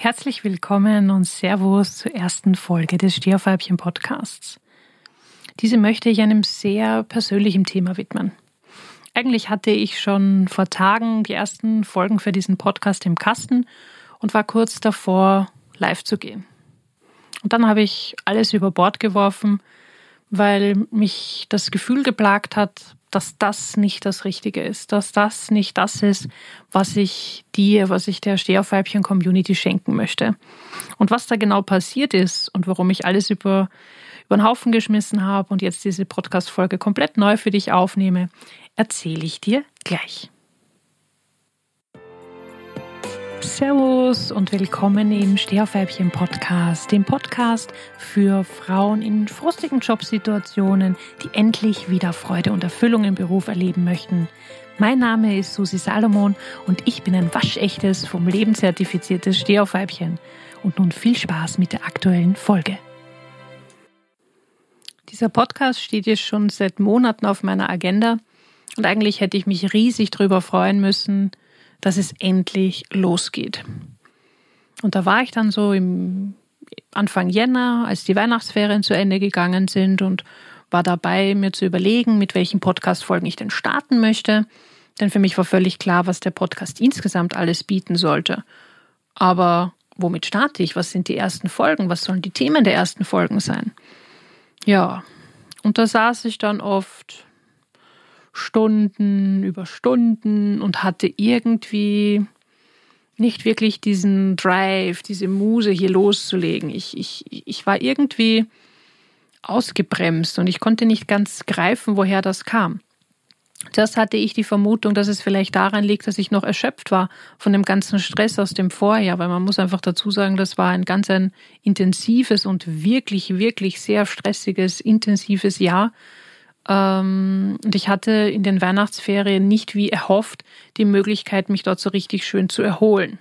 Herzlich willkommen und Servus zur ersten Folge des Steherweibchen Podcasts. Diese möchte ich einem sehr persönlichen Thema widmen. Eigentlich hatte ich schon vor Tagen die ersten Folgen für diesen Podcast im Kasten und war kurz davor, live zu gehen. Und dann habe ich alles über Bord geworfen, weil mich das Gefühl geplagt hat, dass das nicht das Richtige ist, dass das nicht das ist, was ich dir, was ich der Stehaufweibchen-Community schenken möchte. Und was da genau passiert ist und warum ich alles über, über den Haufen geschmissen habe und jetzt diese Podcast-Folge komplett neu für dich aufnehme, erzähle ich dir gleich. Servus und willkommen im Stehaufweibchen Podcast, dem Podcast für Frauen in frustigen Jobsituationen, die endlich wieder Freude und Erfüllung im Beruf erleben möchten. Mein Name ist Susi Salomon und ich bin ein waschechtes, vom Leben zertifiziertes Stehaufweibchen. Und nun viel Spaß mit der aktuellen Folge. Dieser Podcast steht jetzt schon seit Monaten auf meiner Agenda und eigentlich hätte ich mich riesig darüber freuen müssen, dass es endlich losgeht. Und da war ich dann so im Anfang Jänner, als die Weihnachtsferien zu Ende gegangen sind und war dabei, mir zu überlegen, mit welchen Podcast-Folgen ich denn starten möchte. Denn für mich war völlig klar, was der Podcast insgesamt alles bieten sollte. Aber womit starte ich? Was sind die ersten Folgen? Was sollen die Themen der ersten Folgen sein? Ja, und da saß ich dann oft Stunden über Stunden und hatte irgendwie nicht wirklich diesen Drive, diese Muse hier loszulegen. Ich, ich, ich war irgendwie ausgebremst und ich konnte nicht ganz greifen, woher das kam. Zuerst hatte ich die Vermutung, dass es vielleicht daran liegt, dass ich noch erschöpft war von dem ganzen Stress aus dem Vorjahr, weil man muss einfach dazu sagen, das war ein ganz ein intensives und wirklich, wirklich sehr stressiges, intensives Jahr und ich hatte in den Weihnachtsferien nicht wie erhofft die Möglichkeit, mich dort so richtig schön zu erholen.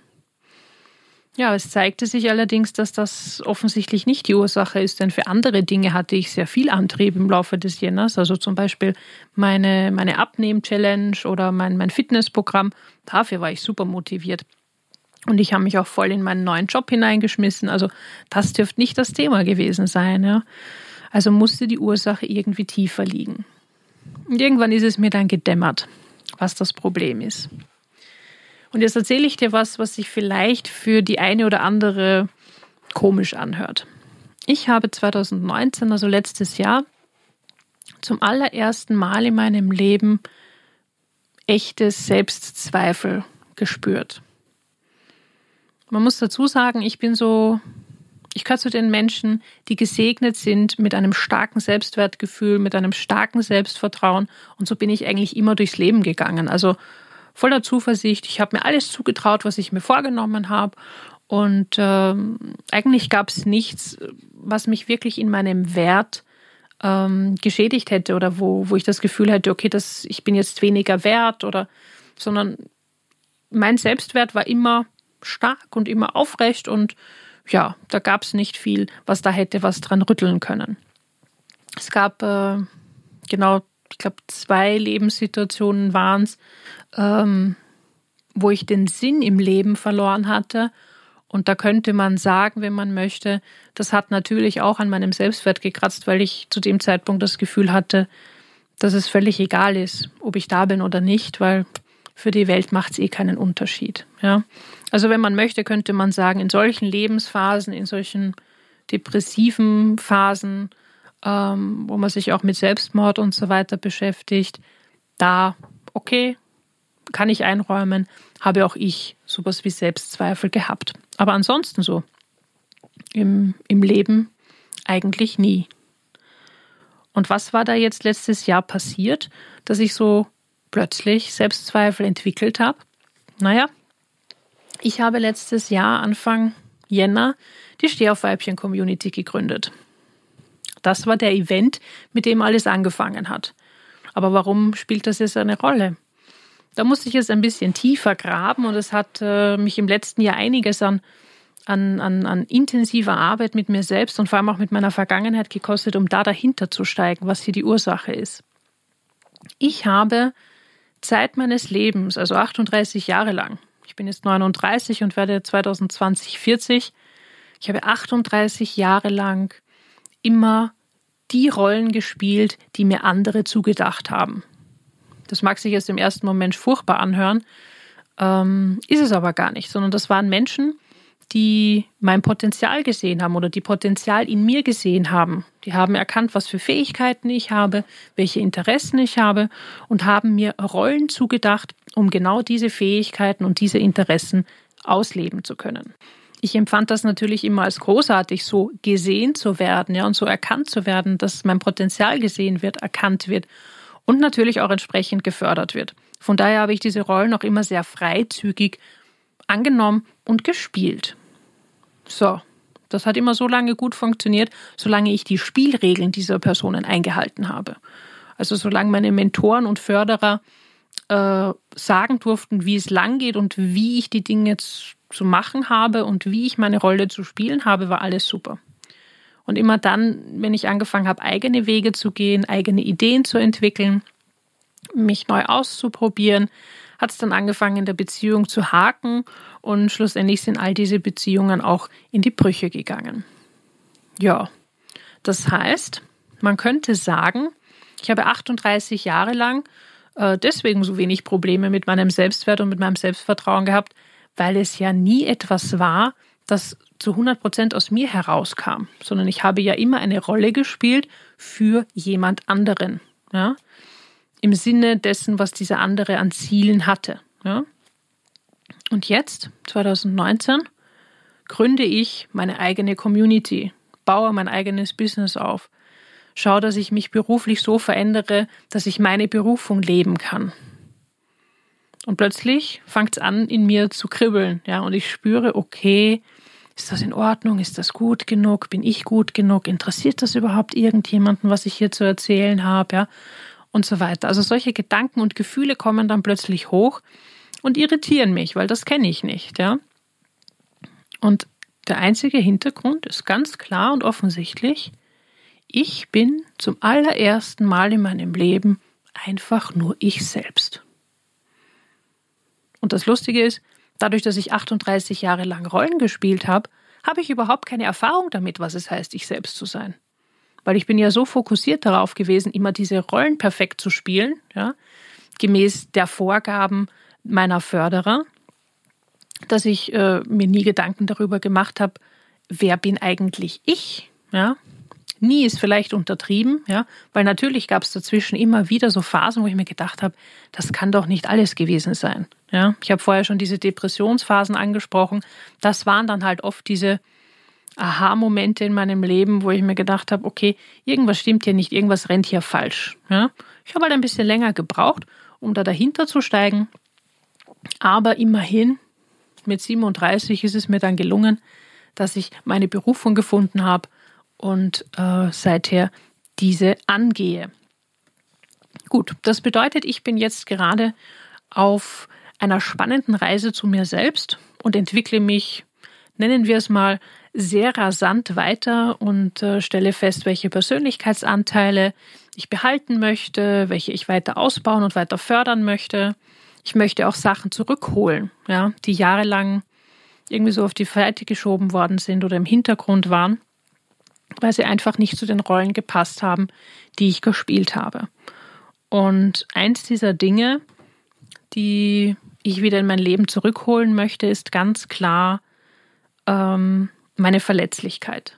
Ja, es zeigte sich allerdings, dass das offensichtlich nicht die Ursache ist, denn für andere Dinge hatte ich sehr viel Antrieb im Laufe des Jänners, also zum Beispiel meine, meine Abnehm-Challenge oder mein, mein Fitnessprogramm. Dafür war ich super motiviert. Und ich habe mich auch voll in meinen neuen Job hineingeschmissen. Also das dürfte nicht das Thema gewesen sein. Ja. Also musste die Ursache irgendwie tiefer liegen. Und irgendwann ist es mir dann gedämmert, was das Problem ist. Und jetzt erzähle ich dir was, was sich vielleicht für die eine oder andere komisch anhört. Ich habe 2019, also letztes Jahr, zum allerersten Mal in meinem Leben echtes Selbstzweifel gespürt. Man muss dazu sagen, ich bin so ich gehöre zu den Menschen, die gesegnet sind mit einem starken Selbstwertgefühl, mit einem starken Selbstvertrauen. Und so bin ich eigentlich immer durchs Leben gegangen. Also voller Zuversicht. Ich habe mir alles zugetraut, was ich mir vorgenommen habe. Und ähm, eigentlich gab es nichts, was mich wirklich in meinem Wert ähm, geschädigt hätte oder wo, wo ich das Gefühl hätte, okay, das, ich bin jetzt weniger wert oder, sondern mein Selbstwert war immer stark und immer aufrecht und ja, da gab es nicht viel, was da hätte was dran rütteln können. Es gab äh, genau, ich glaube, zwei Lebenssituationen waren es, ähm, wo ich den Sinn im Leben verloren hatte. Und da könnte man sagen, wenn man möchte, das hat natürlich auch an meinem Selbstwert gekratzt, weil ich zu dem Zeitpunkt das Gefühl hatte, dass es völlig egal ist, ob ich da bin oder nicht, weil für die Welt macht es eh keinen Unterschied. Ja? Also wenn man möchte, könnte man sagen, in solchen Lebensphasen, in solchen depressiven Phasen, ähm, wo man sich auch mit Selbstmord und so weiter beschäftigt, da, okay, kann ich einräumen, habe auch ich sowas wie Selbstzweifel gehabt. Aber ansonsten so, im, im Leben eigentlich nie. Und was war da jetzt letztes Jahr passiert, dass ich so plötzlich Selbstzweifel entwickelt habe? Naja, ich habe letztes Jahr, Anfang Jänner, die Stehaufweibchen-Community gegründet. Das war der Event, mit dem alles angefangen hat. Aber warum spielt das jetzt eine Rolle? Da musste ich jetzt ein bisschen tiefer graben und es hat äh, mich im letzten Jahr einiges an, an, an, an intensiver Arbeit mit mir selbst und vor allem auch mit meiner Vergangenheit gekostet, um da dahinter zu steigen, was hier die Ursache ist. Ich habe Zeit meines Lebens, also 38 Jahre lang, Ich bin jetzt 39 und werde 2020 40. Ich habe 38 Jahre lang immer die Rollen gespielt, die mir andere zugedacht haben. Das mag sich jetzt im ersten Moment furchtbar anhören, ähm, ist es aber gar nicht, sondern das waren Menschen, die mein Potenzial gesehen haben oder die Potenzial in mir gesehen haben. Die haben erkannt, was für Fähigkeiten ich habe, welche Interessen ich habe und haben mir Rollen zugedacht, um genau diese Fähigkeiten und diese Interessen ausleben zu können. Ich empfand das natürlich immer als großartig, so gesehen zu werden, ja, und so erkannt zu werden, dass mein Potenzial gesehen wird, erkannt wird und natürlich auch entsprechend gefördert wird. Von daher habe ich diese Rollen auch immer sehr freizügig angenommen und gespielt. So, das hat immer so lange gut funktioniert, solange ich die Spielregeln dieser Personen eingehalten habe. Also solange meine Mentoren und Förderer äh, sagen durften, wie es lang geht und wie ich die Dinge zu machen habe und wie ich meine Rolle zu spielen habe, war alles super. Und immer dann, wenn ich angefangen habe, eigene Wege zu gehen, eigene Ideen zu entwickeln, mich neu auszuprobieren, hat es dann angefangen, in der Beziehung zu haken und schlussendlich sind all diese Beziehungen auch in die Brüche gegangen. Ja, das heißt, man könnte sagen, ich habe 38 Jahre lang äh, deswegen so wenig Probleme mit meinem Selbstwert und mit meinem Selbstvertrauen gehabt, weil es ja nie etwas war, das zu 100 Prozent aus mir herauskam, sondern ich habe ja immer eine Rolle gespielt für jemand anderen. Ja? Im Sinne dessen, was dieser andere an Zielen hatte. Ja? Und jetzt, 2019, gründe ich meine eigene Community, baue mein eigenes Business auf, schaue, dass ich mich beruflich so verändere, dass ich meine Berufung leben kann. Und plötzlich fängt es an, in mir zu kribbeln, ja, und ich spüre, okay, ist das in Ordnung? Ist das gut genug? Bin ich gut genug? Interessiert das überhaupt irgendjemanden, was ich hier zu erzählen habe? Ja? Und so weiter. Also solche Gedanken und Gefühle kommen dann plötzlich hoch und irritieren mich, weil das kenne ich nicht, ja. Und der einzige Hintergrund ist ganz klar und offensichtlich, ich bin zum allerersten Mal in meinem Leben einfach nur ich selbst. Und das Lustige ist, Dadurch, dass ich 38 Jahre lang Rollen gespielt habe, habe ich überhaupt keine Erfahrung damit, was es heißt, ich selbst zu sein. Weil ich bin ja so fokussiert darauf gewesen, immer diese Rollen perfekt zu spielen, ja, gemäß der Vorgaben meiner Förderer, dass ich äh, mir nie Gedanken darüber gemacht habe, wer bin eigentlich ich, ja, Nie ist vielleicht untertrieben, ja, weil natürlich gab es dazwischen immer wieder so Phasen, wo ich mir gedacht habe, das kann doch nicht alles gewesen sein. Ja, ich habe vorher schon diese Depressionsphasen angesprochen. Das waren dann halt oft diese Aha-Momente in meinem Leben, wo ich mir gedacht habe, okay, irgendwas stimmt hier nicht, irgendwas rennt hier falsch. Ja, ich habe halt ein bisschen länger gebraucht, um da dahinter zu steigen. Aber immerhin, mit 37 ist es mir dann gelungen, dass ich meine Berufung gefunden habe und äh, seither diese angehe. Gut, das bedeutet, ich bin jetzt gerade auf einer spannenden Reise zu mir selbst und entwickle mich, nennen wir es mal, sehr rasant weiter und äh, stelle fest, welche Persönlichkeitsanteile ich behalten möchte, welche ich weiter ausbauen und weiter fördern möchte. Ich möchte auch Sachen zurückholen, ja, die jahrelang irgendwie so auf die Seite geschoben worden sind oder im Hintergrund waren weil sie einfach nicht zu den Rollen gepasst haben, die ich gespielt habe. Und eins dieser Dinge, die ich wieder in mein Leben zurückholen möchte, ist ganz klar ähm, meine Verletzlichkeit.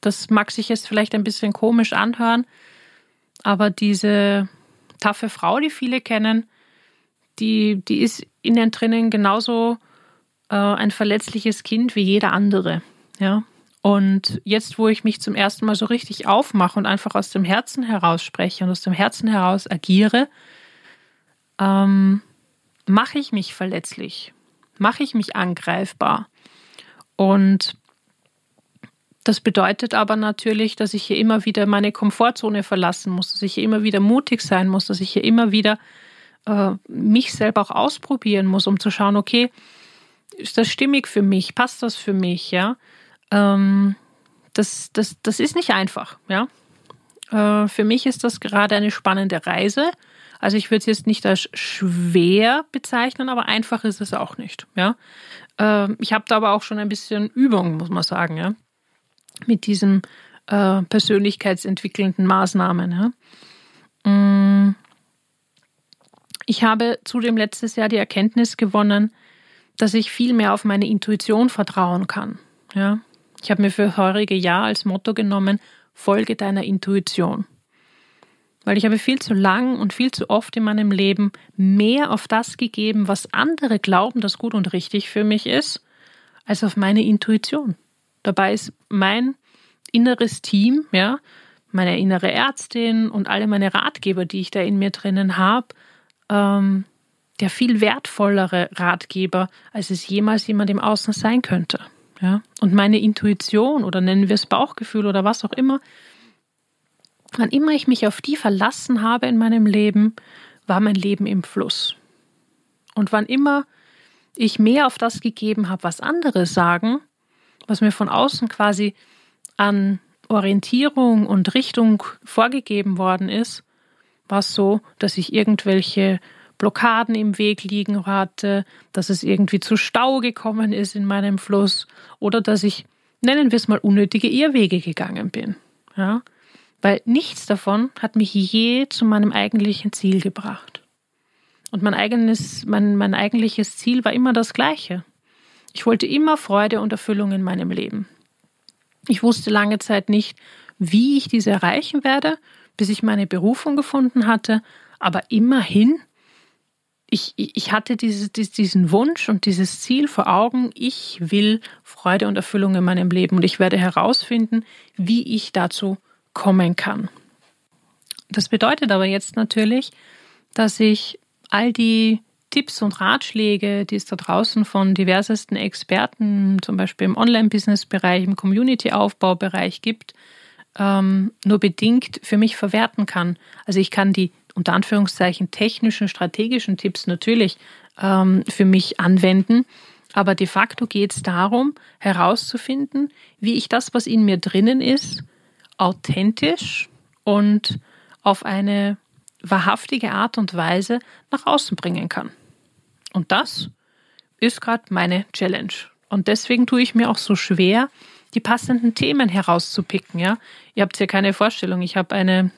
Das mag sich jetzt vielleicht ein bisschen komisch anhören, aber diese taffe Frau, die viele kennen, die, die ist innen drinnen genauso äh, ein verletzliches Kind wie jeder andere. Ja, und jetzt, wo ich mich zum ersten Mal so richtig aufmache und einfach aus dem Herzen heraus spreche und aus dem Herzen heraus agiere, ähm, mache ich mich verletzlich, mache ich mich angreifbar. Und das bedeutet aber natürlich, dass ich hier immer wieder meine Komfortzone verlassen muss, dass ich hier immer wieder mutig sein muss, dass ich hier immer wieder äh, mich selber auch ausprobieren muss, um zu schauen, okay, ist das stimmig für mich, passt das für mich, ja? Ähm, das, das, das ist nicht einfach, ja. Äh, für mich ist das gerade eine spannende Reise, Also ich würde es jetzt nicht als schwer bezeichnen, aber einfach ist es auch nicht. Ja, ähm, ich habe da aber auch schon ein bisschen Übung, muss man sagen, ja, mit diesen äh, persönlichkeitsentwickelnden Maßnahmen. Ja. Mm. Ich habe zudem letztes Jahr die Erkenntnis gewonnen, dass ich viel mehr auf meine Intuition vertrauen kann. Ja. Ich habe mir für heurige Jahr als Motto genommen, folge deiner Intuition. Weil ich habe viel zu lang und viel zu oft in meinem Leben mehr auf das gegeben, was andere glauben, das gut und richtig für mich ist, als auf meine Intuition. Dabei ist mein inneres Team, ja, meine innere Ärztin und alle meine Ratgeber, die ich da in mir drinnen habe, ähm, der viel wertvollere Ratgeber, als es jemals jemand im Außen sein könnte. Ja? Und meine Intuition oder nennen wir es Bauchgefühl oder was auch immer, wann immer ich mich auf die verlassen habe in meinem Leben, war mein Leben im Fluss. Und wann immer ich mehr auf das gegeben habe, was andere sagen, was mir von außen quasi an Orientierung und Richtung vorgegeben worden ist, war es so, dass ich irgendwelche Blockaden im Weg liegen hatte, dass es irgendwie zu Stau gekommen ist in meinem Fluss oder dass ich, nennen wir es mal, unnötige Irrwege gegangen bin. Ja? Weil nichts davon hat mich je zu meinem eigentlichen Ziel gebracht. Und mein eigenes, mein, mein eigentliches Ziel war immer das gleiche. Ich wollte immer Freude und Erfüllung in meinem Leben. Ich wusste lange Zeit nicht, wie ich diese erreichen werde, bis ich meine Berufung gefunden hatte, aber immerhin, ich, ich hatte diese, diesen Wunsch und dieses Ziel vor Augen, ich will Freude und Erfüllung in meinem Leben und ich werde herausfinden, wie ich dazu kommen kann. Das bedeutet aber jetzt natürlich, dass ich all die Tipps und Ratschläge, die es da draußen von diversesten Experten, zum Beispiel im Online-Business-Bereich, im Community-Aufbau-Bereich gibt, ähm, nur bedingt für mich verwerten kann. Also ich kann die unter Anführungszeichen technischen, strategischen Tipps natürlich ähm, für mich anwenden, aber de facto geht es darum, herauszufinden, wie ich das, was in mir drinnen ist, authentisch und auf eine wahrhaftige Art und Weise nach außen bringen kann. Und das ist gerade meine Challenge. Und deswegen tue ich mir auch so schwer, die passenden Themen herauszupicken. Ja, ihr habt ja keine Vorstellung. Ich habe eine,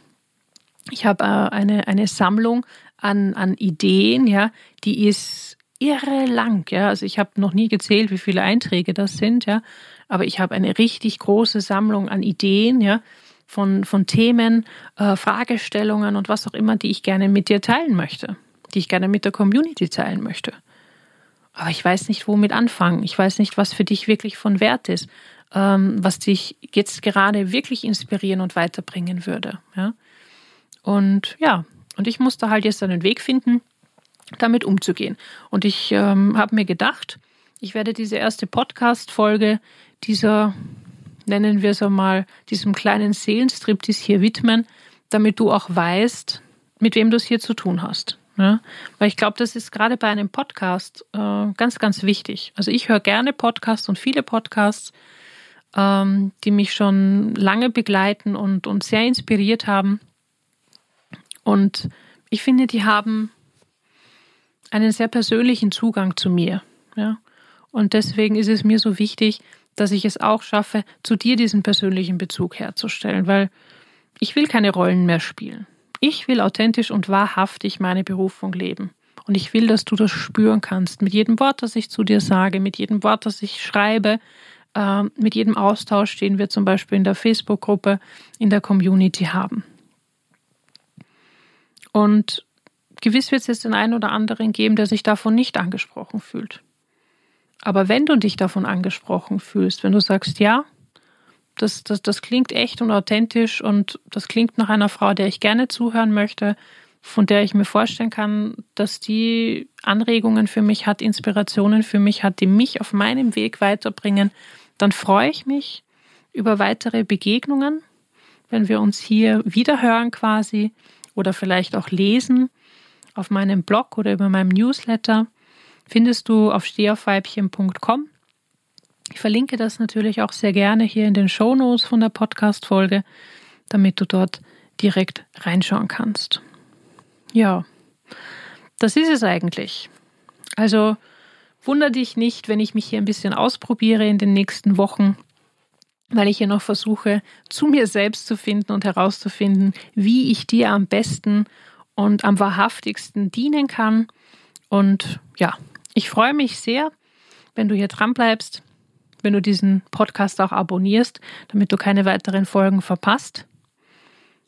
ich habe äh, eine eine Sammlung an an Ideen. Ja, die ist irre lang. Ja, also ich habe noch nie gezählt, wie viele Einträge das sind. Ja, aber ich habe eine richtig große Sammlung an Ideen. Ja, von von Themen, äh, Fragestellungen und was auch immer, die ich gerne mit dir teilen möchte die ich gerne mit der Community teilen möchte. Aber ich weiß nicht, womit anfangen. Ich weiß nicht, was für dich wirklich von Wert ist, ähm, was dich jetzt gerade wirklich inspirieren und weiterbringen würde. Ja? Und ja, und ich musste halt jetzt einen Weg finden, damit umzugehen. Und ich ähm, habe mir gedacht, ich werde diese erste Podcast-Folge dieser, nennen wir es einmal, diesem kleinen Seelenstriptease hier widmen, damit du auch weißt, mit wem du es hier zu tun hast. Ja, weil ich glaube, das ist gerade bei einem Podcast äh, ganz, ganz wichtig. Also ich höre gerne Podcasts und viele Podcasts, ähm, die mich schon lange begleiten und, und sehr inspiriert haben. Und ich finde, die haben einen sehr persönlichen Zugang zu mir. Ja? Und deswegen ist es mir so wichtig, dass ich es auch schaffe, zu dir diesen persönlichen Bezug herzustellen, weil ich will keine Rollen mehr spielen. Ich will authentisch und wahrhaftig meine Berufung leben. Und ich will, dass du das spüren kannst. Mit jedem Wort, das ich zu dir sage, mit jedem Wort, das ich schreibe, äh, mit jedem Austausch, den wir zum Beispiel in der Facebook-Gruppe, in der Community haben. Und gewiss wird es jetzt den einen oder anderen geben, der sich davon nicht angesprochen fühlt. Aber wenn du dich davon angesprochen fühlst, wenn du sagst, ja, das, das, das klingt echt und authentisch und das klingt nach einer Frau, der ich gerne zuhören möchte, von der ich mir vorstellen kann, dass die Anregungen für mich hat, Inspirationen für mich hat, die mich auf meinem Weg weiterbringen, dann freue ich mich über weitere Begegnungen, wenn wir uns hier wiederhören quasi oder vielleicht auch lesen auf meinem Blog oder über meinem Newsletter, findest du auf stehaufweibchen.com. Ich verlinke das natürlich auch sehr gerne hier in den Show Notes von der Podcast-Folge, damit du dort direkt reinschauen kannst. Ja, das ist es eigentlich. Also wunder dich nicht, wenn ich mich hier ein bisschen ausprobiere in den nächsten Wochen, weil ich hier noch versuche, zu mir selbst zu finden und herauszufinden, wie ich dir am besten und am wahrhaftigsten dienen kann. Und ja, ich freue mich sehr, wenn du hier dran bleibst, wenn du diesen Podcast auch abonnierst, damit du keine weiteren Folgen verpasst.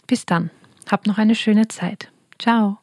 Bis dann. Hab noch eine schöne Zeit. Ciao.